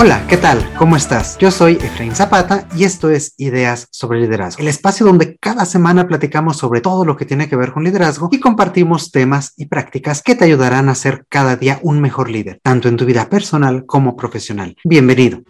Hola, ¿qué tal? ¿Cómo estás? Yo soy Efraín Zapata y esto es Ideas sobre Liderazgo, el espacio donde cada semana platicamos sobre todo lo que tiene que ver con liderazgo y compartimos temas y prácticas que te ayudarán a ser cada día un mejor líder, tanto en tu vida personal como profesional. Bienvenido.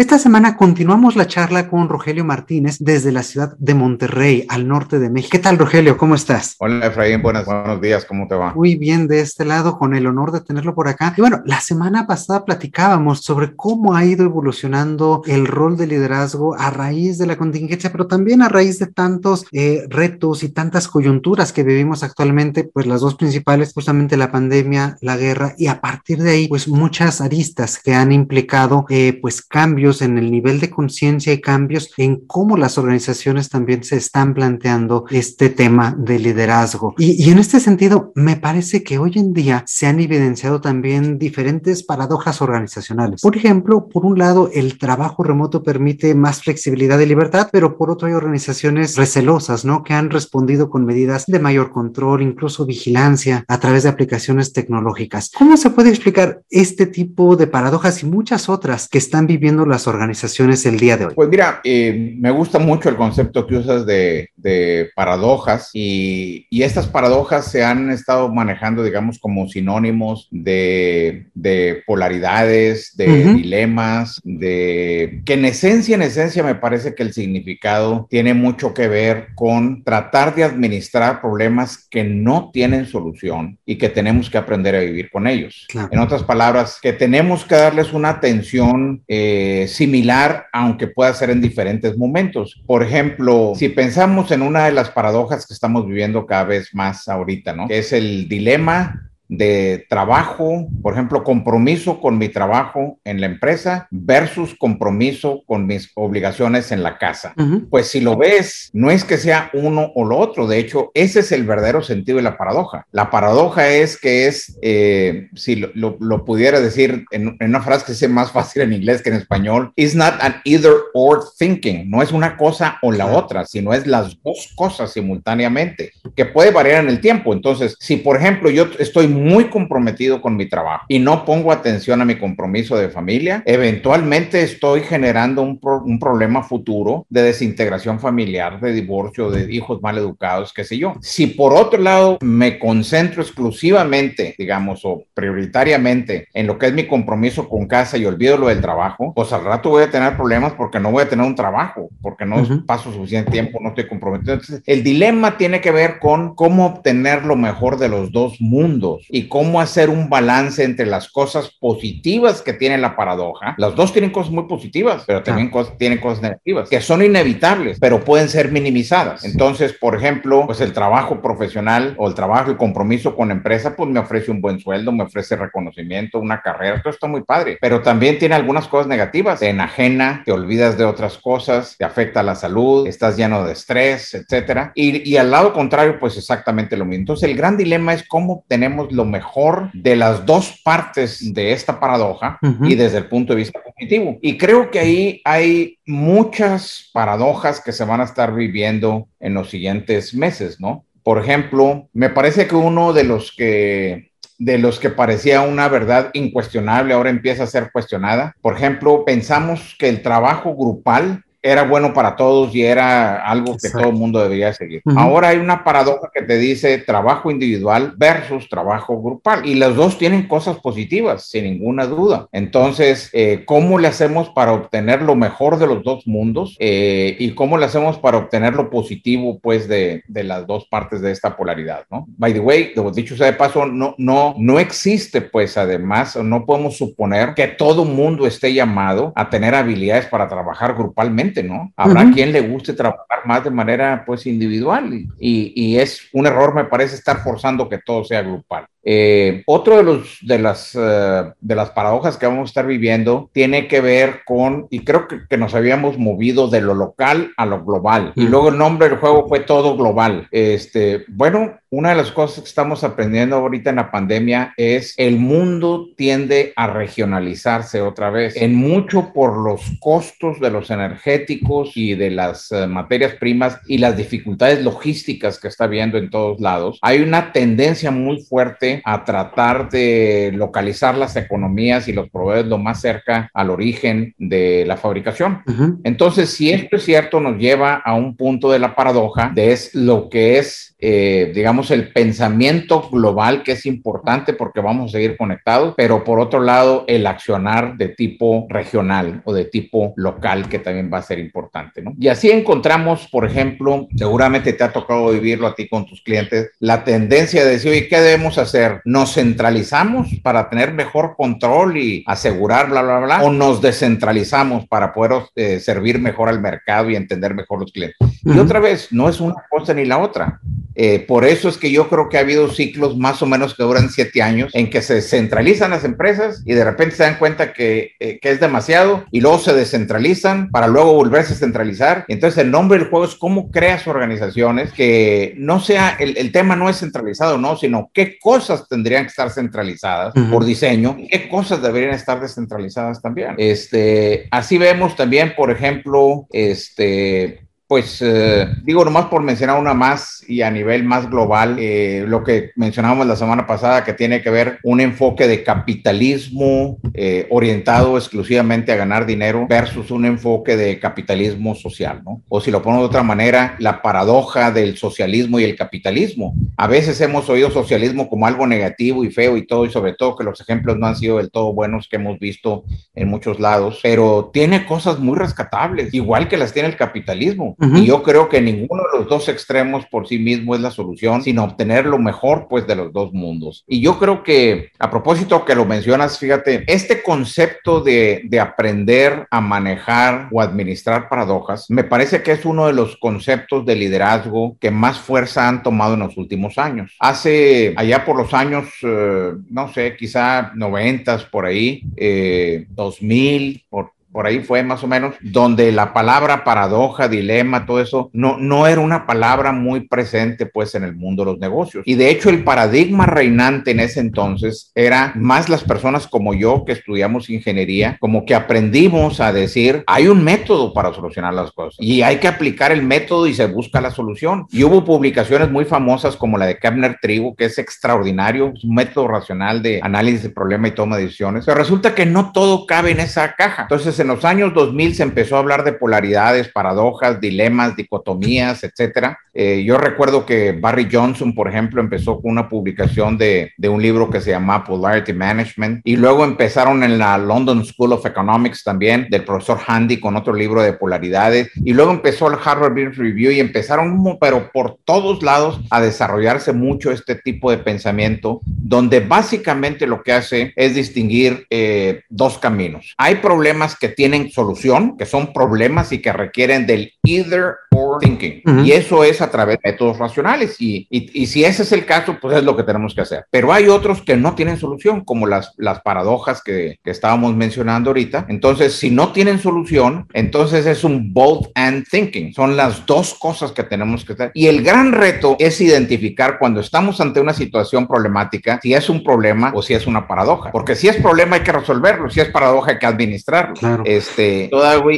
Esta semana continuamos la charla con Rogelio Martínez desde la ciudad de Monterrey, al norte de México. ¿Qué tal, Rogelio? ¿Cómo estás? Hola, Efraín. Buenas, buenos días. ¿Cómo te va? Muy bien, de este lado, con el honor de tenerlo por acá. Y bueno, la semana pasada platicábamos sobre cómo ha ido evolucionando el rol de liderazgo a raíz de la contingencia, pero también a raíz de tantos eh, retos y tantas coyunturas que vivimos actualmente, pues las dos principales, justamente la pandemia, la guerra, y a partir de ahí, pues muchas aristas que han implicado, eh, pues cambios en el nivel de conciencia y cambios en cómo las organizaciones también se están planteando este tema de liderazgo. Y, y en este sentido, me parece que hoy en día se han evidenciado también diferentes paradojas organizacionales. Por ejemplo, por un lado, el trabajo remoto permite más flexibilidad y libertad, pero por otro hay organizaciones recelosas, ¿no? Que han respondido con medidas de mayor control, incluso vigilancia a través de aplicaciones tecnológicas. ¿Cómo se puede explicar este tipo de paradojas y muchas otras que están viviendo las organizaciones el día de hoy? Pues mira, eh, me gusta mucho el concepto que usas de, de paradojas y, y, estas paradojas se han estado manejando, digamos, como sinónimos de, de polaridades, de uh -huh. dilemas, de que en esencia, en esencia me parece que el significado tiene mucho que ver con tratar de administrar problemas que no tienen solución y que tenemos que aprender a vivir con ellos. Claro. En otras palabras, que tenemos que darles una atención eh, similar, aunque pueda ser en diferentes momentos. Por ejemplo, si pensamos en una de las paradojas que estamos viviendo cada vez más ahorita, ¿no? Que es el dilema de trabajo, por ejemplo, compromiso con mi trabajo en la empresa versus compromiso con mis obligaciones en la casa. Uh -huh. Pues si lo ves, no es que sea uno o lo otro, de hecho, ese es el verdadero sentido de la paradoja. La paradoja es que es, eh, si lo, lo, lo, pudiera decir en, en, una frase que es más fácil en inglés que en español, is not an either or thinking, no es una cosa o la uh -huh. otra, sino es las dos cosas simultáneamente, que puede variar en el tiempo. Entonces, si por ejemplo yo estoy muy comprometido con mi trabajo y no pongo atención a mi compromiso de familia, eventualmente estoy generando un, pro, un problema futuro de desintegración familiar, de divorcio, de hijos mal educados, qué sé yo. Si por otro lado me concentro exclusivamente, digamos, o prioritariamente en lo que es mi compromiso con casa y olvido lo del trabajo, pues al rato voy a tener problemas porque no voy a tener un trabajo, porque no uh -huh. paso suficiente tiempo, no estoy comprometido. Entonces, el dilema tiene que ver con cómo obtener lo mejor de los dos mundos y cómo hacer un balance entre las cosas positivas que tiene la paradoja. Las dos tienen cosas muy positivas, pero también ah. cosas, tienen cosas negativas, que son inevitables, pero pueden ser minimizadas. Entonces, por ejemplo, pues el trabajo profesional o el trabajo y compromiso con la empresa, pues me ofrece un buen sueldo, me ofrece reconocimiento, una carrera, todo está muy padre, pero también tiene algunas cosas negativas. Te enajena, te olvidas de otras cosas, te afecta la salud, estás lleno de estrés, etcétera. Y, y al lado contrario, pues exactamente lo mismo. Entonces, el gran dilema es cómo tenemos lo mejor de las dos partes de esta paradoja uh -huh. y desde el punto de vista cognitivo. Y creo que ahí hay muchas paradojas que se van a estar viviendo en los siguientes meses, ¿no? Por ejemplo, me parece que uno de los que de los que parecía una verdad incuestionable ahora empieza a ser cuestionada. Por ejemplo, pensamos que el trabajo grupal era bueno para todos y era algo que Exacto. todo el mundo debería seguir. Uh -huh. Ahora hay una paradoja que te dice trabajo individual versus trabajo grupal y los dos tienen cosas positivas, sin ninguna duda. Entonces, eh, ¿cómo le hacemos para obtener lo mejor de los dos mundos eh, y cómo le hacemos para obtener lo positivo, pues, de, de, las dos partes de esta polaridad, ¿no? By the way, dicho sea de paso, no, no, no existe, pues, además, no podemos suponer que todo mundo esté llamado a tener habilidades para trabajar grupalmente ¿no? Habrá uh -huh. quien le guste trabajar más de manera pues individual y, y, y, es un error me parece estar forzando que todo sea grupal. Eh, otro de, los, de, las, uh, de las paradojas que vamos a estar viviendo tiene que ver con, y creo que, que nos habíamos movido de lo local a lo global, y luego el nombre del juego fue todo global. Este, bueno, una de las cosas que estamos aprendiendo ahorita en la pandemia es el mundo tiende a regionalizarse otra vez, en mucho por los costos de los energéticos y de las uh, materias primas y las dificultades logísticas que está viendo en todos lados. Hay una tendencia muy fuerte a tratar de localizar las economías y los proveedores lo más cerca al origen de la fabricación. Entonces, si esto es cierto, nos lleva a un punto de la paradoja de es lo que es, eh, digamos, el pensamiento global que es importante porque vamos a seguir conectados, pero por otro lado, el accionar de tipo regional o de tipo local que también va a ser importante, ¿no? Y así encontramos, por ejemplo, seguramente te ha tocado vivirlo a ti con tus clientes, la tendencia de decir, oye, ¿qué debemos hacer? ¿Nos centralizamos para tener mejor control y asegurar, bla, bla, bla? ¿O nos descentralizamos para poder eh, servir mejor al mercado y entender mejor los clientes? Y otra vez, no es una cosa ni la otra. Eh, por eso es que yo creo que ha habido ciclos más o menos que duran siete años en que se centralizan las empresas y de repente se dan cuenta que, eh, que es demasiado y luego se descentralizan para luego volverse a centralizar. Entonces el nombre del juego es cómo creas organizaciones que no sea, el, el tema no es centralizado, no, sino qué cosas tendrían que estar centralizadas por diseño y qué cosas deberían estar descentralizadas también. Este, así vemos también, por ejemplo, este, pues eh, digo nomás por mencionar una más y a nivel más global, eh, lo que mencionábamos la semana pasada que tiene que ver un enfoque de capitalismo eh, orientado exclusivamente a ganar dinero versus un enfoque de capitalismo social, ¿no? O si lo pongo de otra manera, la paradoja del socialismo y el capitalismo. A veces hemos oído socialismo como algo negativo y feo y todo, y sobre todo que los ejemplos no han sido del todo buenos que hemos visto en muchos lados, pero tiene cosas muy rescatables, igual que las tiene el capitalismo. Y yo creo que ninguno de los dos extremos por sí mismo es la solución, sino obtener lo mejor pues de los dos mundos. Y yo creo que a propósito que lo mencionas, fíjate, este concepto de, de aprender a manejar o administrar paradojas, me parece que es uno de los conceptos de liderazgo que más fuerza han tomado en los últimos años. Hace allá por los años, eh, no sé, quizá noventas por ahí, eh, 2000, por por ahí fue más o menos, donde la palabra paradoja, dilema, todo eso, no, no era una palabra muy presente pues en el mundo de los negocios. Y de hecho el paradigma reinante en ese entonces era más las personas como yo que estudiamos ingeniería, como que aprendimos a decir, hay un método para solucionar las cosas y hay que aplicar el método y se busca la solución. Y hubo publicaciones muy famosas como la de Kepner Trigo, que es extraordinario, es un método racional de análisis de problema y toma de decisiones, pero resulta que no todo cabe en esa caja. Entonces, en los años 2000 se empezó a hablar de polaridades, paradojas, dilemas, dicotomías, etcétera. Eh, yo recuerdo que Barry Johnson, por ejemplo, empezó con una publicación de, de, un libro que se llama Polarity Management y luego empezaron en la London School of Economics también del profesor Handy con otro libro de polaridades y luego empezó el Harvard Business Review y empezaron, pero por todos lados, a desarrollarse mucho este tipo de pensamiento donde básicamente lo que hace es distinguir eh, dos caminos. Hay problemas que tienen solución, que son problemas y que requieren del either or thinking. Y eso es a través de métodos racionales. Y, y, si ese es el caso, pues es lo que tenemos que hacer. Pero hay otros que no tienen solución, como las, las paradojas que, que estábamos mencionando ahorita. Entonces, si no tienen solución, entonces es un both and thinking. Son las dos cosas que tenemos que hacer. Y el gran reto es identificar cuando estamos ante una situación problemática, si es un problema o si es una paradoja. Porque si es problema hay que resolverlo, si es paradoja hay que administrarlo. Claro. Este,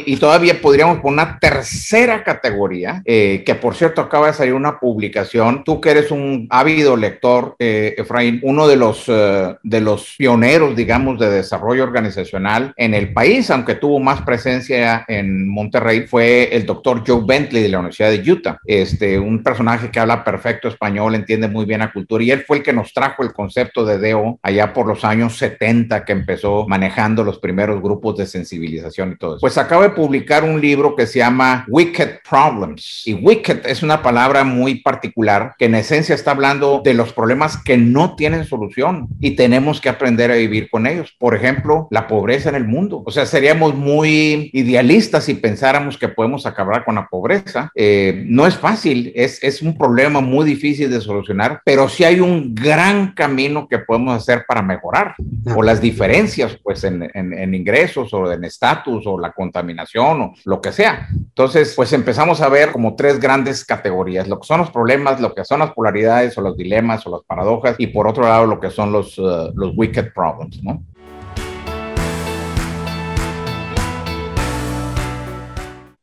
y todavía podríamos poner una tercera categoría, eh, que por cierto acaba de salir una publicación. Tú que eres un ávido lector, eh, Efraín, uno de los, uh, de los pioneros, digamos, de desarrollo organizacional en el país, aunque tuvo más presencia en Monterrey, fue el doctor Joe Bentley de la Universidad de Utah. Este, un personaje que habla perfecto español, entiende muy bien la cultura, y él fue el que nos trajo el concepto de DEO allá por los años 70, que empezó manejando los primeros grupos de sensibilización y todo eso. Pues acaba de publicar un libro que se llama Wicked Problems. Y wicked es una palabra muy particular que en esencia está hablando de los problemas que no tienen solución y tenemos que aprender a vivir con ellos. Por ejemplo, la pobreza en el mundo. O sea, seríamos muy idealistas si pensáramos que podemos acabar con la pobreza. Eh, no es fácil, es, es un problema muy difícil de solucionar, pero sí hay un gran camino que podemos hacer para mejorar. O las diferencias, pues, en, en, en ingresos o en estatus o la contaminación o lo que sea. Entonces, pues empezamos a ver como tres grandes categorías, lo que son los problemas, lo que son las polaridades o los dilemas o las paradojas y por otro lado lo que son los, uh, los wicked problems, ¿no?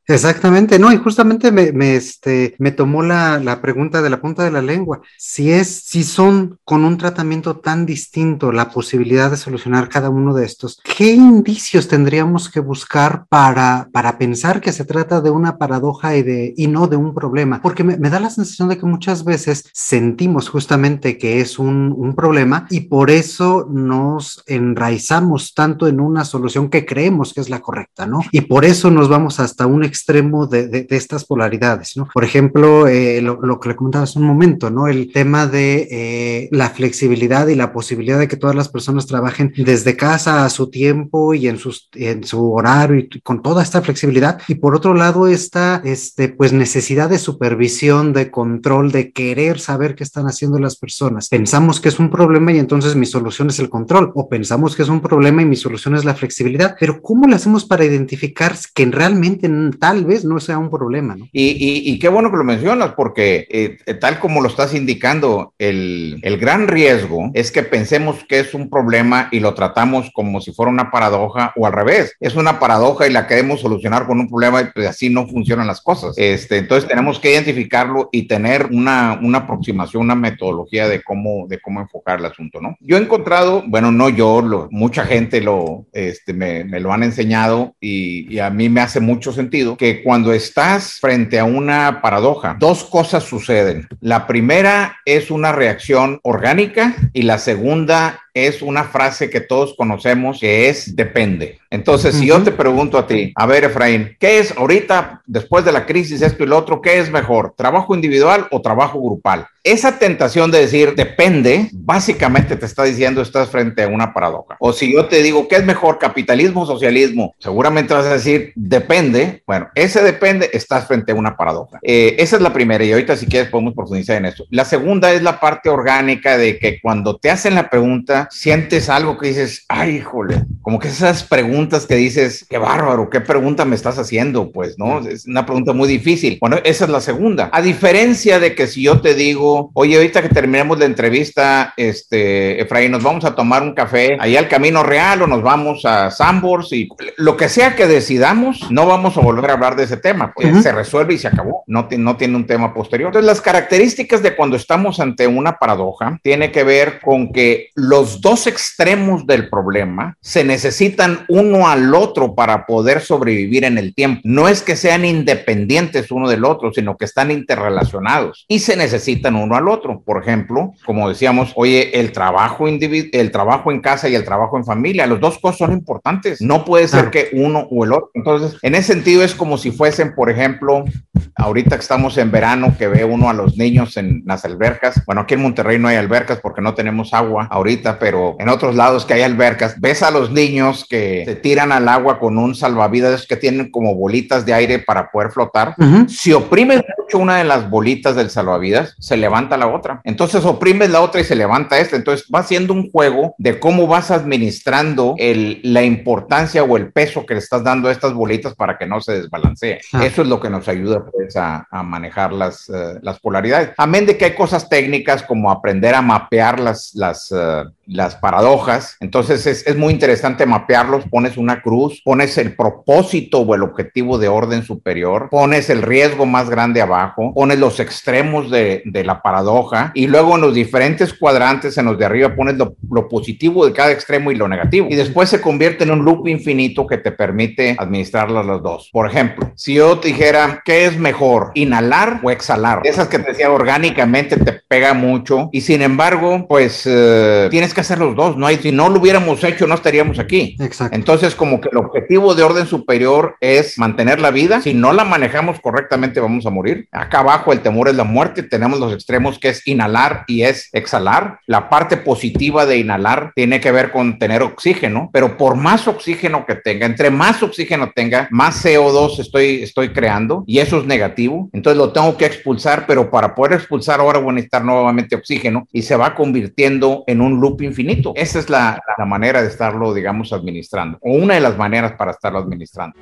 Exactamente, no, y justamente me, me, este, me tomó la, la, pregunta de la punta de la lengua. Si es, si son con un tratamiento tan distinto la posibilidad de solucionar cada uno de estos, ¿qué indicios tendríamos que buscar para, para pensar que se trata de una paradoja y, de, y no de un problema? Porque me, me da la sensación de que muchas veces sentimos justamente que es un, un problema y por eso nos enraizamos tanto en una solución que creemos que es la correcta, ¿no? Y por eso nos vamos hasta un extremo de, de, de estas polaridades, ¿no? Por ejemplo, eh, lo, lo, que le comentaba hace un momento, ¿no? El tema de eh, la flexibilidad y la posibilidad de que todas las personas trabajen desde casa a su tiempo y en, sus, en su horario y con toda esta flexibilidad. Y por otro lado, esta, este, pues necesidad de supervisión, de control, de querer saber qué están haciendo las personas. Pensamos que es un problema y entonces mi solución es el control o pensamos que es un problema y mi solución es la flexibilidad, pero ¿cómo lo hacemos para identificar que realmente tal vez no sea un problema? ¿no? Y, y, y, qué bueno que lo mencionas, porque eh, tal como lo estás indicando, el, el, gran riesgo es que pensemos que es un problema y lo tratamos como si fuera una paradoja o al revés. Es una paradoja y la queremos solucionar con un problema y pues así no funcionan las cosas. Este, entonces tenemos que identificarlo y tener una, una aproximación, una metodología de cómo, de cómo enfocar el asunto, ¿no? Yo he encontrado, bueno, no yo, lo, mucha gente lo, este, me, me lo han enseñado y, y a mí me hace mucho sentido que cuando estás frente a una paradoja, dos cosas suceden. La primera es una reacción orgánica y la segunda es una frase que todos conocemos que es depende. Entonces, si uh -huh. yo te pregunto a ti, a ver, Efraín, ¿qué es ahorita, después de la crisis, esto y lo otro, qué es mejor, trabajo individual o trabajo grupal? Esa tentación de decir depende, básicamente te está diciendo estás frente a una paradoja. O si yo te digo, ¿qué es mejor, capitalismo o socialismo? Seguramente vas a decir depende. Bueno, ese depende, estás frente a una paradoja. Eh, esa es la primera y ahorita si quieres podemos profundizar en eso. La segunda es la parte orgánica de que cuando te hacen la pregunta, sientes algo que dices, ay, híjole, como que esas preguntas que dices, qué bárbaro, qué pregunta me estás haciendo, pues, ¿no? Es una pregunta muy difícil. Bueno, esa es la segunda. A diferencia de que si yo te digo, oye, ahorita que terminemos la entrevista, este, Efraín, nos vamos a tomar un café ahí al Camino Real o nos vamos a Sambors y lo que sea que decidamos, no vamos a volver a hablar de ese tema, pues uh -huh. se resuelve y se acabó, no, no tiene un tema posterior. Entonces, las características de cuando estamos ante una paradoja tiene que ver con que los dos extremos del problema se necesitan uno al otro para poder sobrevivir en el tiempo. No es que sean independientes uno del otro, sino que están interrelacionados y se necesitan uno al otro. Por ejemplo, como decíamos, oye, el trabajo el trabajo en casa y el trabajo en familia, los dos cosas son importantes. No puede ser que uno o el otro. Entonces, en ese sentido es como si fuesen, por ejemplo, ahorita que estamos en verano, que ve uno a los niños en las albercas. Bueno, aquí en Monterrey no hay albercas porque no tenemos agua ahorita, pero en otros lados que hay albercas, ves a los niños que se tiran al agua con un salvavidas que tienen como bolitas de aire para poder flotar. Uh -huh. Si oprimes mucho una de las bolitas del salvavidas, se levanta la otra. Entonces oprimes la otra y se levanta esta. Entonces va siendo un juego de cómo vas administrando el, la importancia o el peso que le estás dando a estas bolitas para que no se desbalancee. Ah. Eso es lo que nos ayuda pues, a, a manejar las, uh, las polaridades. Amén de que hay cosas técnicas como aprender a mapear las, las, uh, las paradojas. Entonces es, es, muy interesante mapearlos. Pones una cruz, pones el propósito o el objetivo de orden superior, pones el riesgo más grande abajo, pones los extremos de, de la paradoja y luego en los diferentes cuadrantes, en los de arriba, pones lo, lo, positivo de cada extremo y lo negativo. Y después se convierte en un loop infinito que te permite administrar los dos. Por ejemplo, si yo te dijera, ¿qué es mejor? ¿Inhalar o exhalar? Esas que te decía orgánicamente te pega mucho y sin embargo, pues uh, tienes hacer los dos. No hay, si no lo hubiéramos hecho, no estaríamos aquí. Exacto. Entonces, como que el objetivo de orden superior es mantener la vida. Si no la manejamos correctamente, vamos a morir. Acá abajo el temor es la muerte. Tenemos los extremos que es inhalar y es exhalar. La parte positiva de inhalar tiene que ver con tener oxígeno, pero por más oxígeno que tenga, entre más oxígeno tenga, más CO2 estoy, estoy creando y eso es negativo. Entonces lo tengo que expulsar, pero para poder expulsar ahora voy a necesitar nuevamente oxígeno y se va convirtiendo en un loop infinito. Esa es la, la manera de estarlo, digamos, administrando, o una de las maneras para estarlo administrando.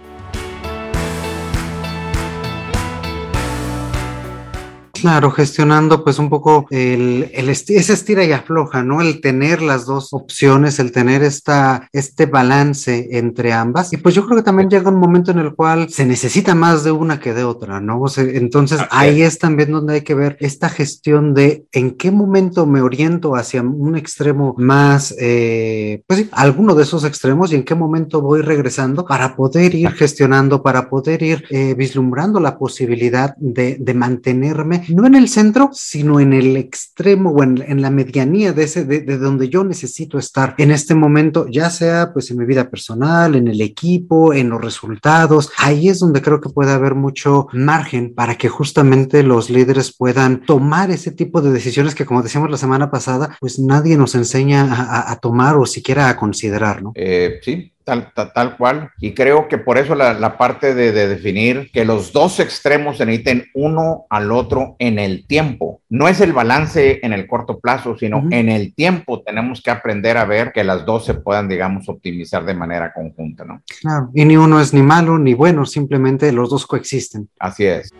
Claro, gestionando pues un poco el, el ese estira y afloja, ¿no? El tener las dos opciones, el tener esta, este balance entre ambas. Y pues yo creo que también llega un momento en el cual se necesita más de una que de otra, ¿no? entonces ahí es también donde hay que ver esta gestión de en qué momento me oriento hacia un extremo más, eh, pues sí, alguno de esos extremos y en qué momento voy regresando para poder ir gestionando, para poder ir eh, vislumbrando la posibilidad de, de, mantenerme, no en el centro, sino en el extremo o en, la medianía de, ese, de, de donde yo necesito estar en este momento, ya sea pues en mi vida personal, en el equipo, en los resultados. Ahí es donde creo que puede haber mucho margen para que justamente los líderes puedan tomar ese tipo de decisiones que, como decíamos la semana pasada, pues nadie nos enseña a, tomar o siquiera a considerar, ¿no? Eh, sí, Tal, tal, cual. Y creo que por eso la, parte de, definir que los dos extremos se necesiten uno al otro en el tiempo. No es el balance en el corto plazo, sino en el tiempo tenemos que aprender a ver que las dos se puedan, digamos, optimizar de manera conjunta, ¿no? Claro. Y ni uno es ni malo ni bueno, simplemente los dos coexisten. Así es.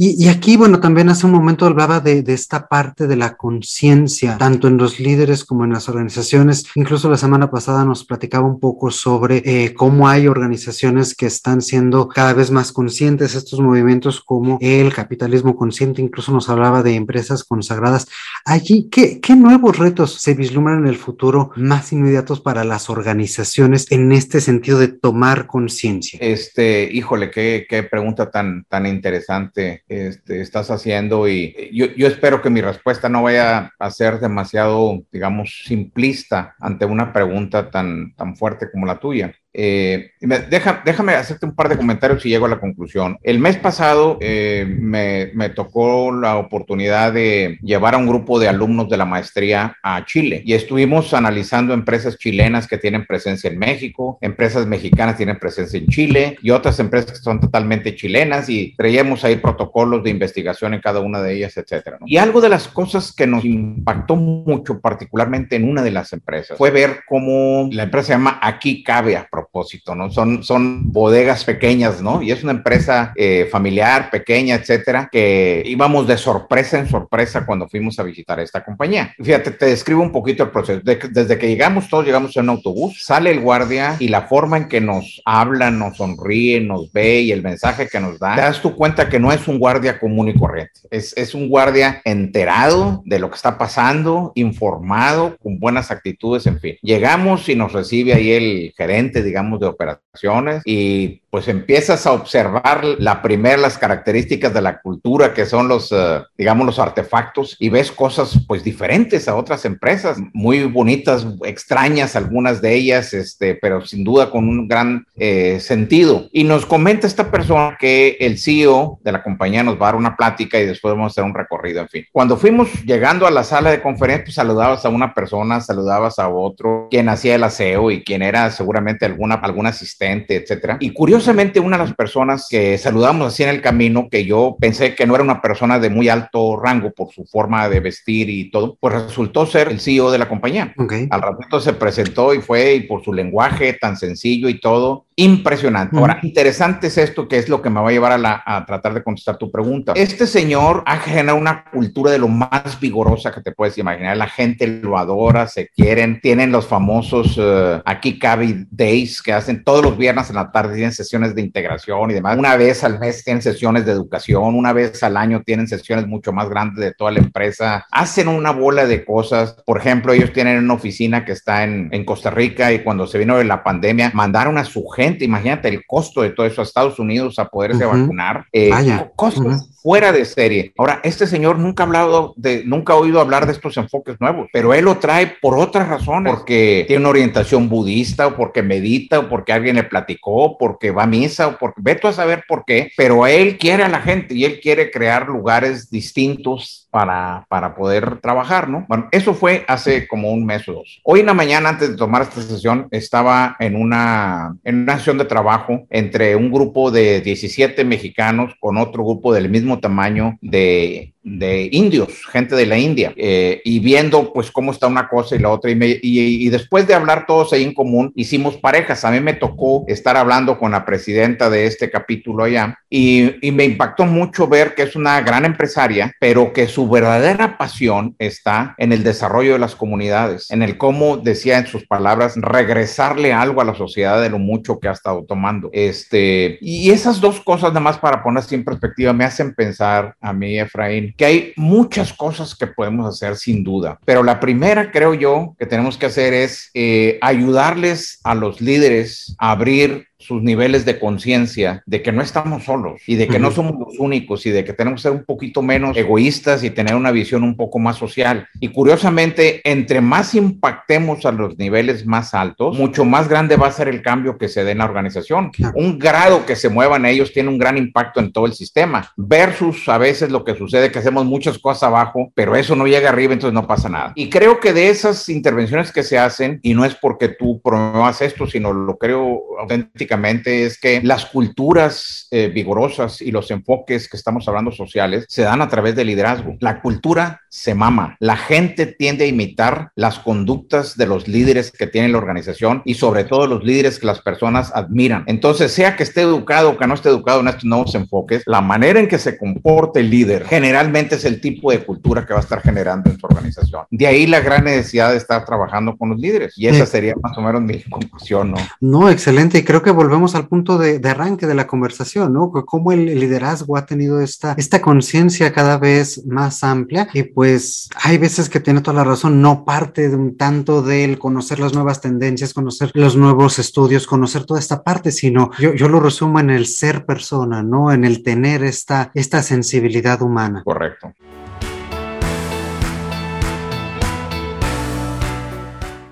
Y, aquí, bueno, también hace un momento hablaba de, esta parte de la conciencia, tanto en los líderes como en las organizaciones. Incluso la semana pasada nos platicaba un poco sobre eh, cómo hay organizaciones que están siendo cada vez más conscientes, estos movimientos como el capitalismo consciente, incluso nos hablaba de empresas consagradas. Allí, ¿qué, qué nuevos retos se vislumbran en el futuro más inmediatos para las organizaciones en este sentido de tomar conciencia? Este, híjole, qué, qué pregunta tan, tan interesante este, estás haciendo y yo, yo, espero que mi respuesta no vaya a ser demasiado, digamos, simplista ante una pregunta tan, tan fuerte como la tuya. Eh, déjame hacerte un par de comentarios y llego a la conclusión. El mes pasado eh, me, me, tocó la oportunidad de llevar a un grupo de alumnos de la maestría a Chile y estuvimos analizando empresas chilenas que tienen presencia en México, empresas mexicanas que tienen presencia en Chile y otras empresas que son totalmente chilenas y traíamos ahí protocolos de investigación en cada una de ellas, etcétera. Y algo de las cosas que nos impactó mucho, particularmente en una de las empresas, fue ver cómo la empresa se llama Aquí Cabe a propósito, ¿no? Son, son bodegas pequeñas, ¿no? Y es una empresa eh, familiar, pequeña, etcétera, que íbamos de sorpresa en sorpresa cuando fuimos a visitar esta compañía. Fíjate, te describo un poquito el proceso. desde que llegamos, todos llegamos en un autobús, sale el guardia y la forma en que nos habla, nos sonríe, nos ve y el mensaje que nos da, te das tu cuenta que no es un guardia común y corriente. Es, es un guardia enterado de lo que está pasando, informado, con buenas actitudes, en fin. Llegamos y nos recibe ahí el gerente digamos, de operaciones y pues empiezas a observar la primera, las características de la cultura, que son los, eh, digamos, los artefactos, y ves cosas pues diferentes a otras empresas, muy bonitas, extrañas algunas de ellas, este, pero sin duda con un gran eh, sentido. Y nos comenta esta persona que el CEO de la compañía nos va a dar una plática y después vamos a hacer un recorrido, en fin. Cuando fuimos llegando a la sala de conferencia, pues saludabas a una persona, saludabas a otro, quien hacía el aseo y quien era seguramente alguna, algún asistente, etcétera. Y curiosamente, una de las personas que saludamos así en el camino, que yo pensé que no era una persona de muy alto rango por su forma de vestir y todo, pues resultó ser el CEO de la compañía. Al ratito se presentó y fue, y por su lenguaje tan sencillo y todo, impresionante. Ahora, interesante es esto, que es lo que me va a llevar a, la, a, tratar de contestar tu pregunta. Este señor ha generado una cultura de lo más vigorosa que te puedes imaginar. La gente lo adora, se quieren, tienen los famosos uh, aquí cabe days que hacen todos los viernes en la tarde, tienen sesiones de integración y demás. Una vez al mes tienen sesiones de educación, una vez al año tienen sesiones mucho más grandes de toda la empresa. Hacen una bola de cosas. Por ejemplo, ellos tienen una oficina que está en, en Costa Rica y cuando se vino de la pandemia, mandaron a su gente imagínate el costo de todo eso a Estados Unidos a poderse vacunar, eh, costos fuera de serie. Ahora, este señor nunca ha hablado de, nunca ha oído hablar de estos enfoques nuevos, pero él lo trae por otras razones, porque tiene una orientación budista o porque medita o porque alguien le platicó, porque va a misa o porque, veto a saber por qué, pero él quiere a la gente y él quiere crear lugares distintos para, para poder trabajar, ¿no? Bueno, eso fue hace como un mes o dos. Hoy en la mañana, antes de tomar esta sesión, estaba en una, en una de trabajo entre un grupo de 17 mexicanos con otro grupo del mismo tamaño de de indios, gente de la India, eh, y viendo pues cómo está una cosa y la otra, y, y, después de hablar todos ahí en común, hicimos parejas. A mí me tocó estar hablando con la presidenta de este capítulo allá, y, y me impactó mucho ver que es una gran empresaria, pero que su verdadera pasión está en el desarrollo de las comunidades, en el cómo, decía en sus palabras, regresarle algo a la sociedad de lo mucho que ha estado tomando. Este, y esas dos cosas, nada más para poner en perspectiva, me hacen pensar a mí, Efraín, que hay muchas cosas que podemos hacer sin duda, pero la primera creo yo que tenemos que hacer es eh, ayudarles a los líderes a abrir sus niveles de conciencia de que no estamos solos y de que no somos los únicos y de que tenemos que ser un poquito menos egoístas y tener una visión un poco más social. Y curiosamente, entre más impactemos a los niveles más altos, mucho más grande va a ser el cambio que se dé en la organización. Un grado que se muevan ellos tiene un gran impacto en todo el sistema, versus a veces lo que sucede que hacemos muchas cosas abajo, pero eso no llega arriba, entonces no pasa nada. Y creo que de esas intervenciones que se hacen, y no es porque tú promuevas esto, sino lo creo auténticamente, es que las culturas eh, vigorosas y los enfoques que estamos hablando sociales se dan a través del liderazgo. La cultura se mama. La gente tiende a imitar las conductas de los líderes que tiene la organización y sobre todo los líderes que las personas admiran. Entonces, sea que esté educado o que no esté educado en estos nuevos enfoques, la manera en que se comporte el líder generalmente es el tipo de cultura que va a estar generando en su organización. De ahí la gran necesidad de estar trabajando con los líderes. Y esa sería más o menos mi conclusión, ¿no? No, excelente. Y creo que volvemos al punto de, arranque de la conversación, ¿no? Cómo el liderazgo ha tenido esta, esta conciencia cada vez más amplia y pues hay veces que tiene toda la razón, no parte de un tanto del conocer las nuevas tendencias, conocer los nuevos estudios, conocer toda esta parte, sino yo, yo lo resumo en el ser persona, ¿no? En el tener esta, esta sensibilidad humana. Correcto.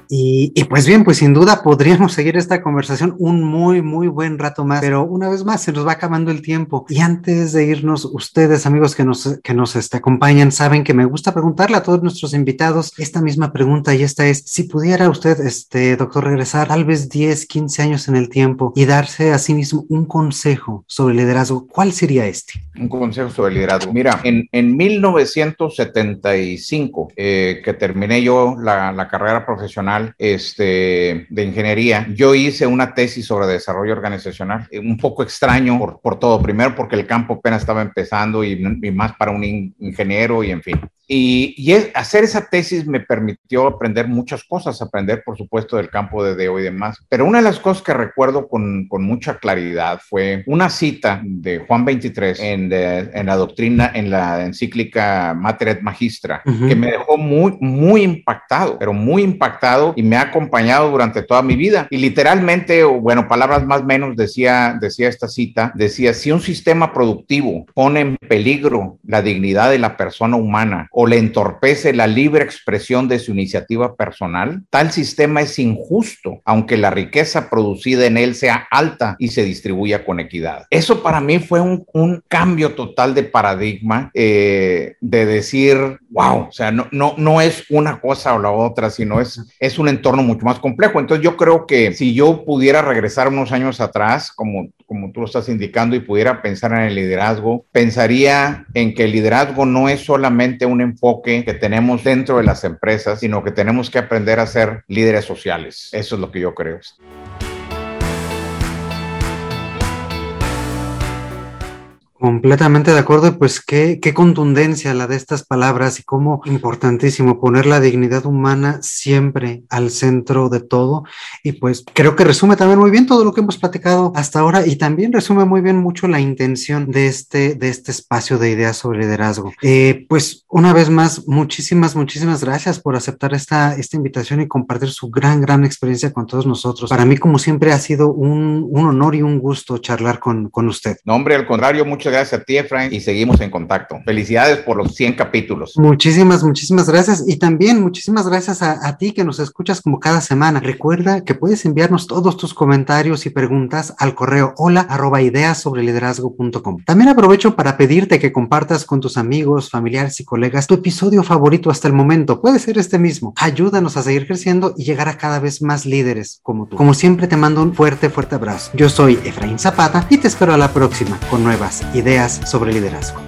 Y, pues bien, pues sin duda podríamos seguir esta conversación un muy, muy buen rato más, pero una vez más se nos va acabando el tiempo. Y antes de irnos, ustedes, amigos que nos, que nos este, acompañan, saben que me gusta preguntarle a todos nuestros invitados esta misma pregunta y esta es, si pudiera usted, este doctor, regresar tal vez 10, 15 años en el tiempo y darse a sí mismo un consejo sobre liderazgo, ¿cuál sería este? Un consejo sobre liderazgo. Mira, en, en 1975, eh, que terminé yo la, la carrera profesional, este, de ingeniería, yo hice una tesis sobre desarrollo organizacional, eh, un poco extraño por, por todo. Primero porque el campo apenas estaba empezando y, y más para un ingeniero y en fin. Y, hacer esa tesis me permitió aprender muchas cosas, aprender por supuesto del campo de Deo y demás. Pero una de las cosas que recuerdo con, con mucha claridad fue una cita de Juan 23 en, en la doctrina, en la encíclica Mater et Magistra, que me dejó muy, muy impactado, pero muy impactado y me ha acompañado durante toda mi vida. Y literalmente, bueno, palabras más o menos decía, decía esta cita, decía, si un sistema productivo pone en peligro la dignidad de la persona humana, o le entorpece la libre expresión de su iniciativa personal, tal sistema es injusto, aunque la riqueza producida en él sea alta y se distribuya con equidad. Eso para mí fue un, cambio total de paradigma eh, de decir, wow, o sea, no, no, no es una cosa o la otra, sino es, es un entorno mucho más complejo. Entonces yo creo que si yo pudiera regresar unos años atrás, como, como tú lo estás indicando, y pudiera pensar en el liderazgo, pensaría en que el liderazgo no es solamente un enfoque que tenemos dentro de las empresas, sino que tenemos que aprender a ser líderes sociales. Eso es lo que yo creo. Completamente de acuerdo, pues qué, qué contundencia la de estas palabras y cómo importantísimo poner la dignidad humana siempre al centro de todo. Y pues creo que resume también muy bien todo lo que hemos platicado hasta ahora y también resume muy bien mucho la intención de este, de este espacio de ideas sobre liderazgo. Eh, pues una vez más, muchísimas, muchísimas gracias por aceptar esta, esta invitación y compartir su gran, gran experiencia con todos nosotros. Para mí, como siempre, ha sido un, un honor y un gusto charlar con, con usted. No, hombre, al contrario, muchas gracias a ti, Efraín, y seguimos en contacto. Felicidades por los 100 capítulos. Muchísimas, muchísimas gracias. Y también muchísimas gracias a, ti que nos escuchas como cada semana. Recuerda que puedes enviarnos todos tus comentarios y preguntas al correo hola arroba ideas sobre liderazgo.com. También aprovecho para pedirte que compartas con tus amigos, familiares y colegas tu episodio favorito hasta el momento. Puede ser este mismo. Ayúdanos a seguir creciendo y llegar a cada vez más líderes como tú. Como siempre, te mando un fuerte, fuerte abrazo. Yo soy Efraín Zapata y te espero a la próxima con nuevas ideas sobre liderazgo.